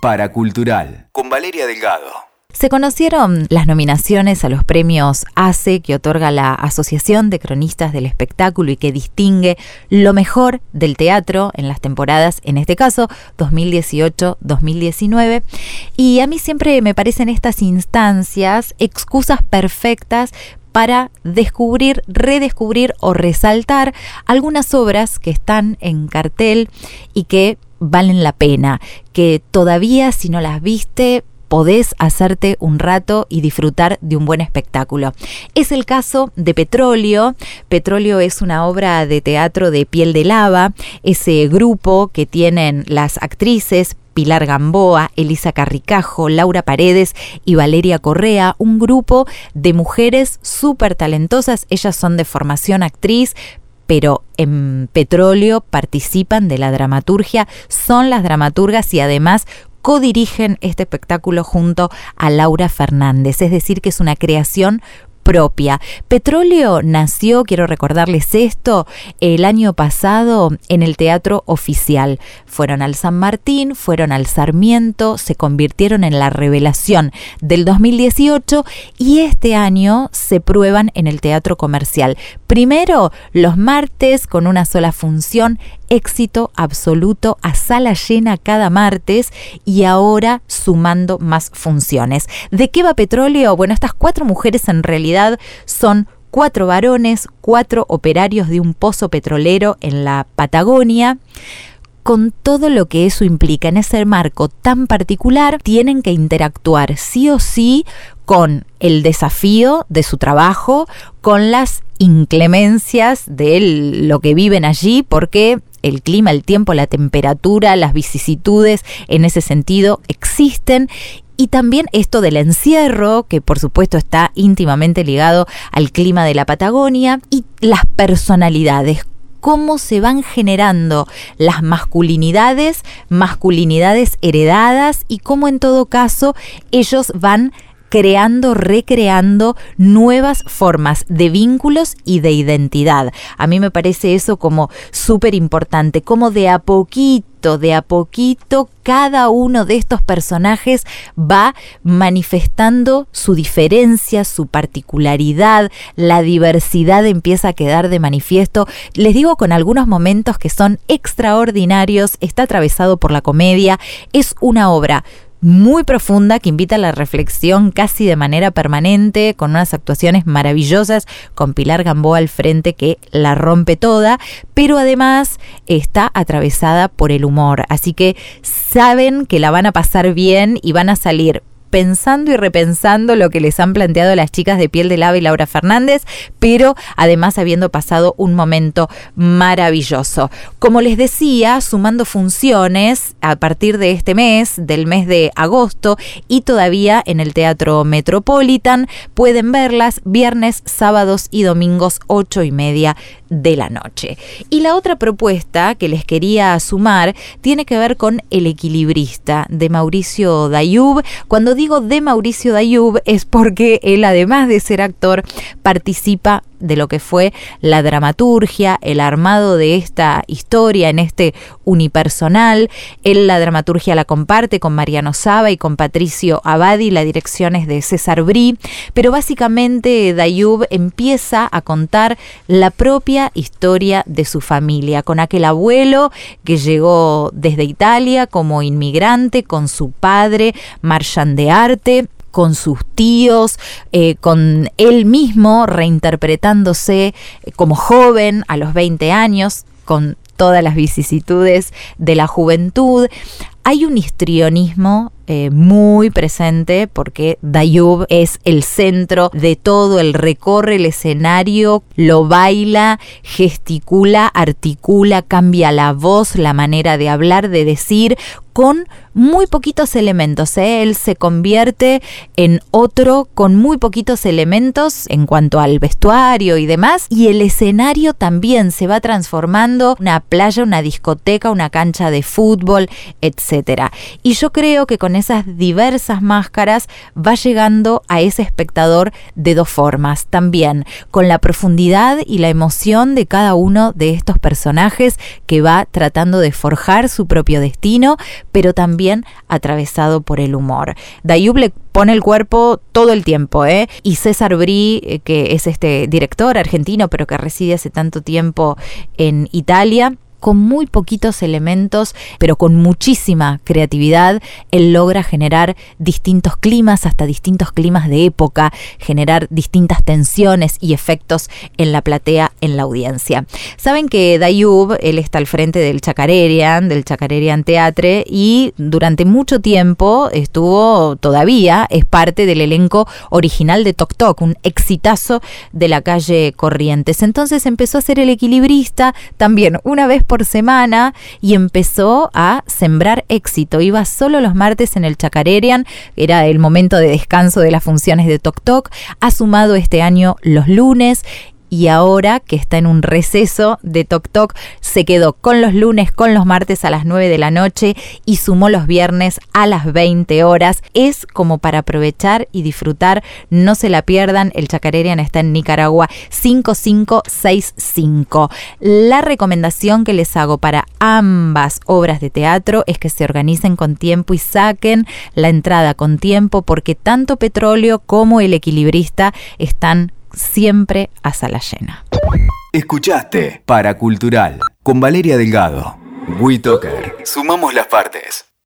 Paracultural con Valeria Delgado. Se conocieron las nominaciones a los premios ACE que otorga la Asociación de Cronistas del Espectáculo y que distingue lo mejor del teatro en las temporadas, en este caso 2018-2019. Y a mí siempre me parecen estas instancias excusas perfectas para descubrir, redescubrir o resaltar algunas obras que están en cartel y que valen la pena, que todavía si no las viste podés hacerte un rato y disfrutar de un buen espectáculo. Es el caso de Petróleo. Petróleo es una obra de teatro de piel de lava, ese grupo que tienen las actrices Pilar Gamboa, Elisa Carricajo, Laura Paredes y Valeria Correa, un grupo de mujeres súper talentosas. Ellas son de formación actriz, pero en Petróleo participan de la dramaturgia, son las dramaturgas y además codirigen este espectáculo junto a Laura Fernández, es decir, que es una creación propia. Petróleo nació, quiero recordarles esto, el año pasado en el Teatro Oficial. Fueron al San Martín, fueron al Sarmiento, se convirtieron en la revelación del 2018 y este año se prueban en el Teatro Comercial. Primero, los martes con una sola función éxito absoluto a sala llena cada martes y ahora sumando más funciones. ¿De qué va Petróleo? Bueno, estas cuatro mujeres en realidad son cuatro varones, cuatro operarios de un pozo petrolero en la Patagonia con todo lo que eso implica en ese marco tan particular, tienen que interactuar sí o sí con el desafío de su trabajo, con las inclemencias de lo que viven allí, porque el clima, el tiempo, la temperatura, las vicisitudes en ese sentido existen. Y también esto del encierro, que por supuesto está íntimamente ligado al clima de la Patagonia, y las personalidades, cómo se van generando las masculinidades, masculinidades heredadas y cómo en todo caso ellos van creando, recreando nuevas formas de vínculos y de identidad. A mí me parece eso como súper importante, como de a poquito, de a poquito cada uno de estos personajes va manifestando su diferencia, su particularidad, la diversidad empieza a quedar de manifiesto. Les digo con algunos momentos que son extraordinarios, está atravesado por la comedia, es una obra muy profunda que invita a la reflexión casi de manera permanente, con unas actuaciones maravillosas, con Pilar Gamboa al frente que la rompe toda, pero además está atravesada por el humor. Así que saben que la van a pasar bien y van a salir pensando y repensando lo que les han planteado las chicas de Piel de Lava y Laura Fernández, pero además habiendo pasado un momento maravilloso. Como les decía, sumando funciones a partir de este mes, del mes de agosto, y todavía en el Teatro Metropolitan, pueden verlas viernes, sábados y domingos, ocho y media de la noche. Y la otra propuesta que les quería sumar tiene que ver con El equilibrista de Mauricio Dayub. Cuando digo de Mauricio Dayub es porque él, además de ser actor, participa de lo que fue la dramaturgia, el armado de esta historia en este unipersonal. Él la dramaturgia la comparte con Mariano Saba y con Patricio Abadi, la dirección es de César Brí, pero básicamente Dayub empieza a contar la propia historia de su familia, con aquel abuelo que llegó desde Italia como inmigrante, con su padre, Marchand Arte, con sus tíos, eh, con él mismo reinterpretándose eh, como joven a los 20 años, con todas las vicisitudes de la juventud. Hay un histrionismo eh, muy presente porque Dayub es el centro de todo, el recorre el escenario, lo baila, gesticula, articula, cambia la voz, la manera de hablar, de decir, con muy poquitos elementos. ¿eh? Él se convierte en otro con muy poquitos elementos en cuanto al vestuario y demás. Y el escenario también se va transformando una playa, una discoteca, una cancha de fútbol, etc. Y yo creo que con esas diversas máscaras va llegando a ese espectador de dos formas. También con la profundidad y la emoción de cada uno de estos personajes que va tratando de forjar su propio destino, pero también atravesado por el humor. Dayub le pone el cuerpo todo el tiempo, ¿eh? Y César Brí, eh, que es este director argentino, pero que reside hace tanto tiempo en Italia, con muy poquitos elementos, pero con muchísima creatividad, él logra generar distintos climas, hasta distintos climas de época, generar distintas tensiones y efectos en la platea, en la audiencia. Saben que Dayub, él está al frente del Chacarerian, del Chacarerian Teatre, y durante mucho tiempo estuvo, todavía, es parte del elenco original de Tok Tok, un exitazo de la calle Corrientes. Entonces empezó a ser el equilibrista, también una vez por semana y empezó a sembrar éxito. Iba solo los martes en el Chacarerian, era el momento de descanso de las funciones de Tok Tok. Ha sumado este año los lunes y ahora que está en un receso de Tok Tok, se quedó con los lunes, con los martes a las 9 de la noche y sumó los viernes a las 20 horas. Es como para aprovechar y disfrutar, no se la pierdan, el Chacarerian está en Nicaragua 5565. La recomendación que les hago para ambas obras de teatro es que se organicen con tiempo y saquen la entrada con tiempo porque tanto Petróleo como El Equilibrista están siempre a sala llena. Escuchaste Paracultural con Valeria Delgado. WeToker. Sumamos las partes.